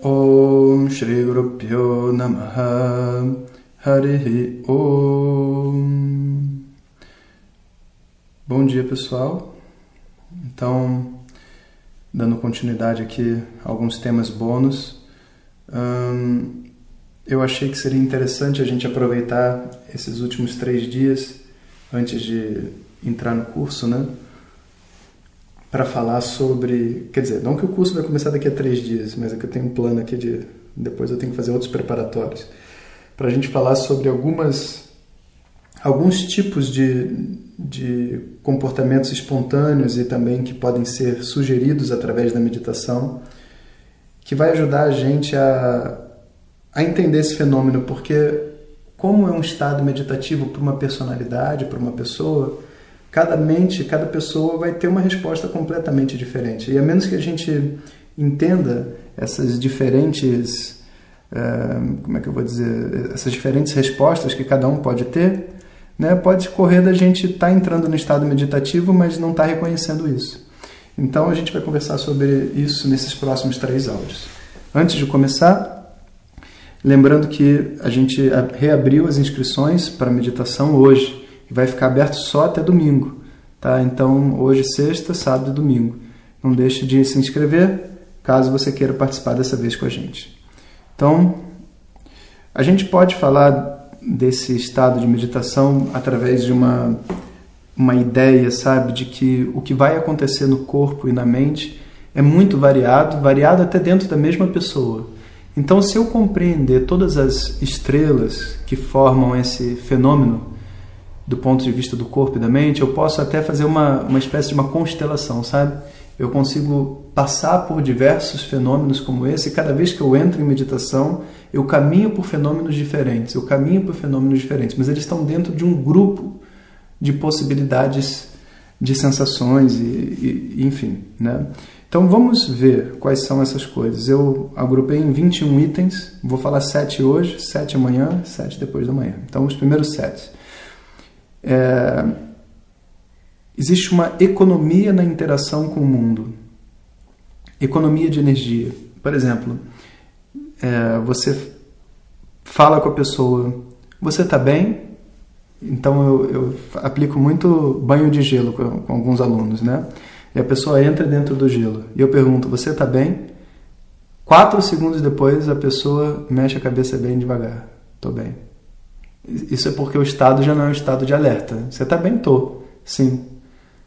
Om Shri Guru Pyo Namaha Harihi Om. Bom dia pessoal, então dando continuidade aqui a alguns temas bônus hum, eu achei que seria interessante a gente aproveitar esses últimos três dias antes de entrar no curso, né? Para falar sobre. Quer dizer, não que o curso vai começar daqui a três dias, mas é que eu tenho um plano aqui de. Depois eu tenho que fazer outros preparatórios. Para a gente falar sobre algumas. Alguns tipos de, de comportamentos espontâneos e também que podem ser sugeridos através da meditação, que vai ajudar a gente a, a entender esse fenômeno, porque, como é um estado meditativo para uma personalidade, para uma pessoa, cada mente, cada pessoa vai ter uma resposta completamente diferente. E a menos que a gente entenda essas diferentes, uh, como é que eu vou dizer, essas diferentes respostas que cada um pode ter, né, pode correr da gente estar tá entrando no estado meditativo, mas não estar tá reconhecendo isso. Então a gente vai conversar sobre isso nesses próximos três áudios. Antes de começar, lembrando que a gente reabriu as inscrições para meditação hoje e vai ficar aberto só até domingo, tá? Então, hoje sexta, sábado e domingo. Não deixe de se inscrever, caso você queira participar dessa vez com a gente. Então, a gente pode falar desse estado de meditação através de uma uma ideia, sabe, de que o que vai acontecer no corpo e na mente é muito variado, variado até dentro da mesma pessoa. Então, se eu compreender todas as estrelas que formam esse fenômeno, do ponto de vista do corpo e da mente, eu posso até fazer uma, uma espécie de uma constelação, sabe? Eu consigo passar por diversos fenômenos como esse, e cada vez que eu entro em meditação, eu caminho por fenômenos diferentes, eu caminho por fenômenos diferentes, mas eles estão dentro de um grupo de possibilidades de sensações e, e, enfim, né? Então vamos ver quais são essas coisas. Eu agrupei em 21 itens, vou falar 7 hoje, 7 amanhã, 7 depois da manhã. Então os primeiros 7 é, existe uma economia na interação com o mundo. Economia de energia. Por exemplo, é, você fala com a pessoa, você está bem? Então eu, eu, aplico muito banho de gelo com, com, alguns alunos, né? E a pessoa entra dentro do gelo e eu pergunto, você está bem? Quatro segundos depois a pessoa mexe a cabeça bem devagar, estou bem. Isso é porque o estado já não é um estado de alerta. Você está bem? Tô. Sim.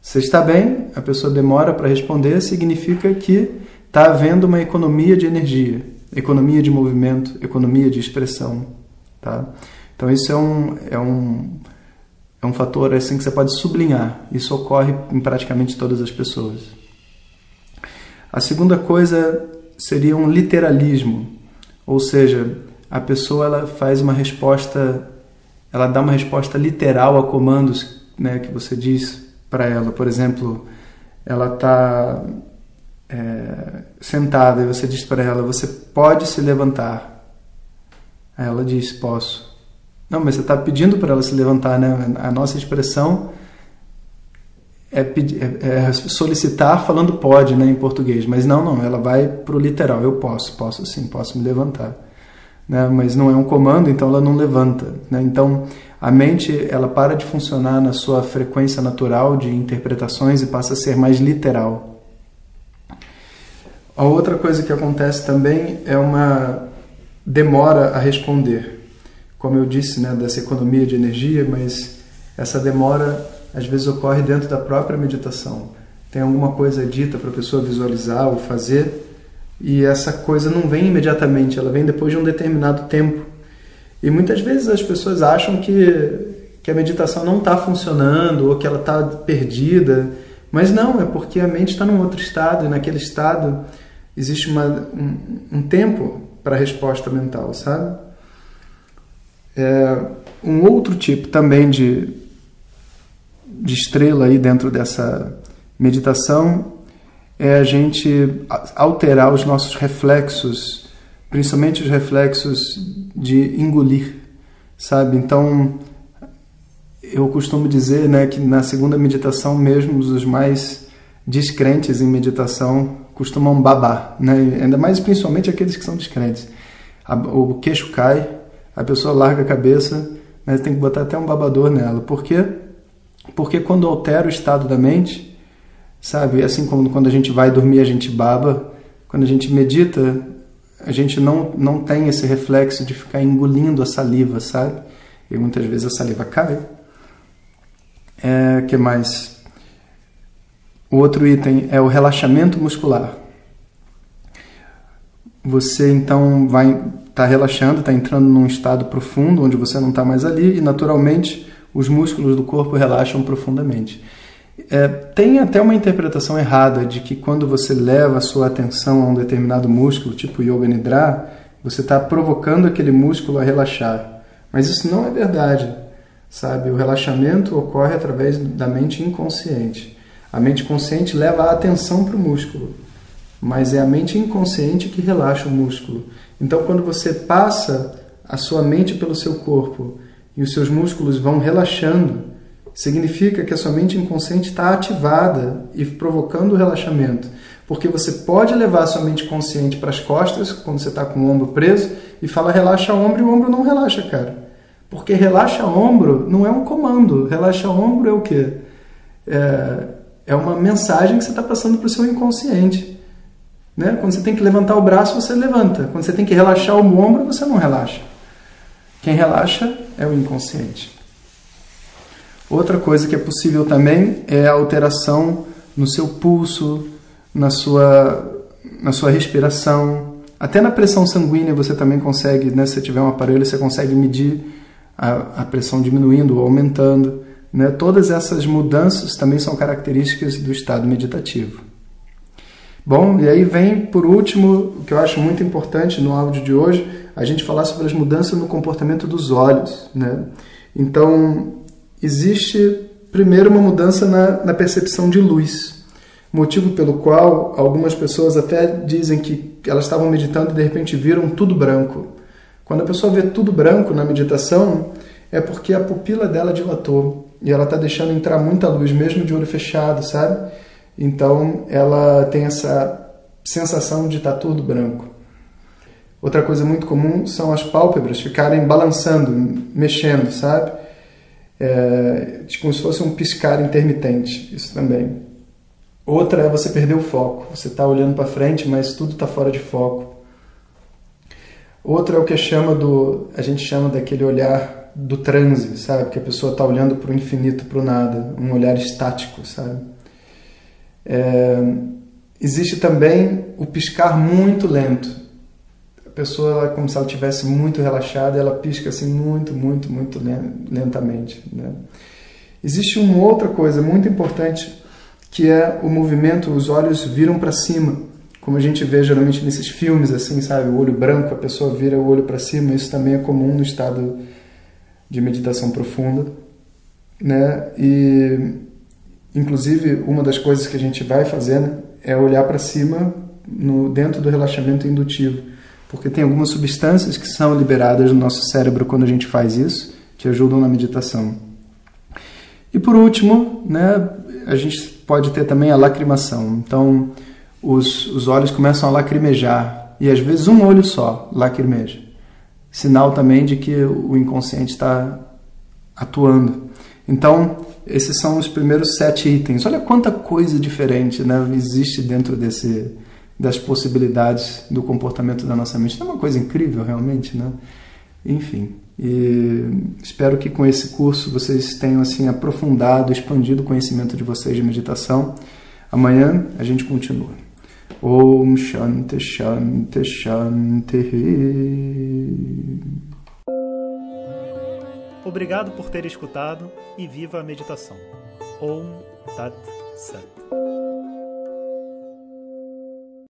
Você está bem, a pessoa demora para responder, significa que está havendo uma economia de energia, economia de movimento, economia de expressão. Tá? Então isso é um, é um, é um fator assim que você pode sublinhar. Isso ocorre em praticamente todas as pessoas. A segunda coisa seria um literalismo, ou seja, a pessoa ela faz uma resposta ela dá uma resposta literal a comandos né, que você diz para ela. Por exemplo, ela está é, sentada e você diz para ela: Você pode se levantar. Aí ela diz: Posso. Não, mas você está pedindo para ela se levantar, né? A nossa expressão é, é, é, solicitar falando pode, né, em português. Mas não, não, ela vai para o literal. Eu posso, posso sim, posso me levantar né? mas não é um comando, então ela não levanta. Né? Então a mente ela para de funcionar na sua frequência natural de interpretações e passa a ser mais literal. A outra coisa que acontece também é uma demora a responder. Como eu disse, né, dessa economia de energia, mas essa demora às vezes ocorre dentro da própria meditação. Tem alguma coisa dita para a pessoa visualizar ou fazer, e essa coisa não vem imediatamente, ela vem depois de um determinado tempo. E muitas vezes as pessoas acham que, que a meditação não está funcionando ou que ela está perdida, mas não, é porque a mente está num outro estado e naquele estado existe uma, um, um tempo para a resposta mental, sabe? É, um outro tipo também de, de estrela aí dentro dessa meditação é a gente alterar os nossos reflexos, principalmente os reflexos de engolir, sabe? Então, eu costumo dizer né, que na segunda meditação, mesmo os mais descrentes em meditação costumam babar, né? ainda mais principalmente aqueles que são descrentes. O queixo cai, a pessoa larga a cabeça, mas tem que botar até um babador nela. Por quê? Porque quando altera o estado da mente, sabe, assim como quando a gente vai dormir a gente baba, quando a gente medita, a gente não, não tem esse reflexo de ficar engolindo a saliva, sabe? E muitas vezes a saliva cai. É, que mais? O outro item é o relaxamento muscular. Você então vai estar tá relaxando, está entrando num estado profundo onde você não está mais ali e naturalmente os músculos do corpo relaxam profundamente. É, tem até uma interpretação errada de que quando você leva a sua atenção a um determinado músculo, tipo Yoga Nidra, você está provocando aquele músculo a relaxar. Mas isso não é verdade, sabe? O relaxamento ocorre através da mente inconsciente. A mente consciente leva a atenção para o músculo, mas é a mente inconsciente que relaxa o músculo. Então, quando você passa a sua mente pelo seu corpo e os seus músculos vão relaxando, significa que a sua mente inconsciente está ativada e provocando o relaxamento. Porque você pode levar a sua mente consciente para as costas, quando você está com o ombro preso, e fala relaxa ombro e o ombro não relaxa, cara. Porque relaxa ombro não é um comando. Relaxa ombro é o quê? É, é uma mensagem que você está passando para o seu inconsciente. Né? Quando você tem que levantar o braço, você levanta. Quando você tem que relaxar o ombro, você não relaxa. Quem relaxa é o inconsciente. Outra coisa que é possível também é a alteração no seu pulso, na sua, na sua respiração. Até na pressão sanguínea você também consegue, né? se tiver um aparelho, você consegue medir a, a pressão diminuindo ou aumentando. Né? Todas essas mudanças também são características do estado meditativo. Bom, e aí vem, por último, o que eu acho muito importante no áudio de hoje, a gente falar sobre as mudanças no comportamento dos olhos. Né? Então, existe primeiro uma mudança na, na percepção de luz, motivo pelo qual algumas pessoas até dizem que elas estavam meditando e de repente viram tudo branco. Quando a pessoa vê tudo branco na meditação, é porque a pupila dela dilatou e ela está deixando entrar muita luz, mesmo de olho fechado, sabe? Então ela tem essa sensação de estar tá tudo branco. Outra coisa muito comum são as pálpebras ficarem balançando, mexendo, sabe? É, como se fosse um piscar intermitente, isso também. Outra é você perder o foco. Você está olhando para frente, mas tudo está fora de foco. Outra é o que chama do, a gente chama daquele olhar do transe, sabe? Que a pessoa está olhando para o infinito, para o nada, um olhar estático, sabe? É, existe também o piscar muito lento. Pessoa, ela, como se ela estivesse muito relaxada, ela pisca assim muito, muito, muito lentamente. Né? Existe uma outra coisa muito importante que é o movimento, os olhos viram para cima, como a gente vê geralmente nesses filmes, assim, sabe? O olho branco, a pessoa vira o olho para cima, isso também é comum no estado de meditação profunda, né? E inclusive uma das coisas que a gente vai fazendo é olhar para cima no dentro do relaxamento indutivo, porque tem algumas substâncias que são liberadas no nosso cérebro quando a gente faz isso, que ajudam na meditação. E por último, né, a gente pode ter também a lacrimação. Então, os, os olhos começam a lacrimejar e às vezes um olho só lacrimeja sinal também de que o inconsciente está atuando. Então, esses são os primeiros sete itens. Olha quanta coisa diferente né, existe dentro desse, das possibilidades do comportamento da nossa mente. É uma coisa incrível, realmente, né? Enfim, espero que com esse curso vocês tenham assim aprofundado, expandido o conhecimento de vocês de meditação. Amanhã a gente continua. Om Shanti Shanti Shanti. Obrigado por ter escutado e viva a meditação. Om Tat Sat.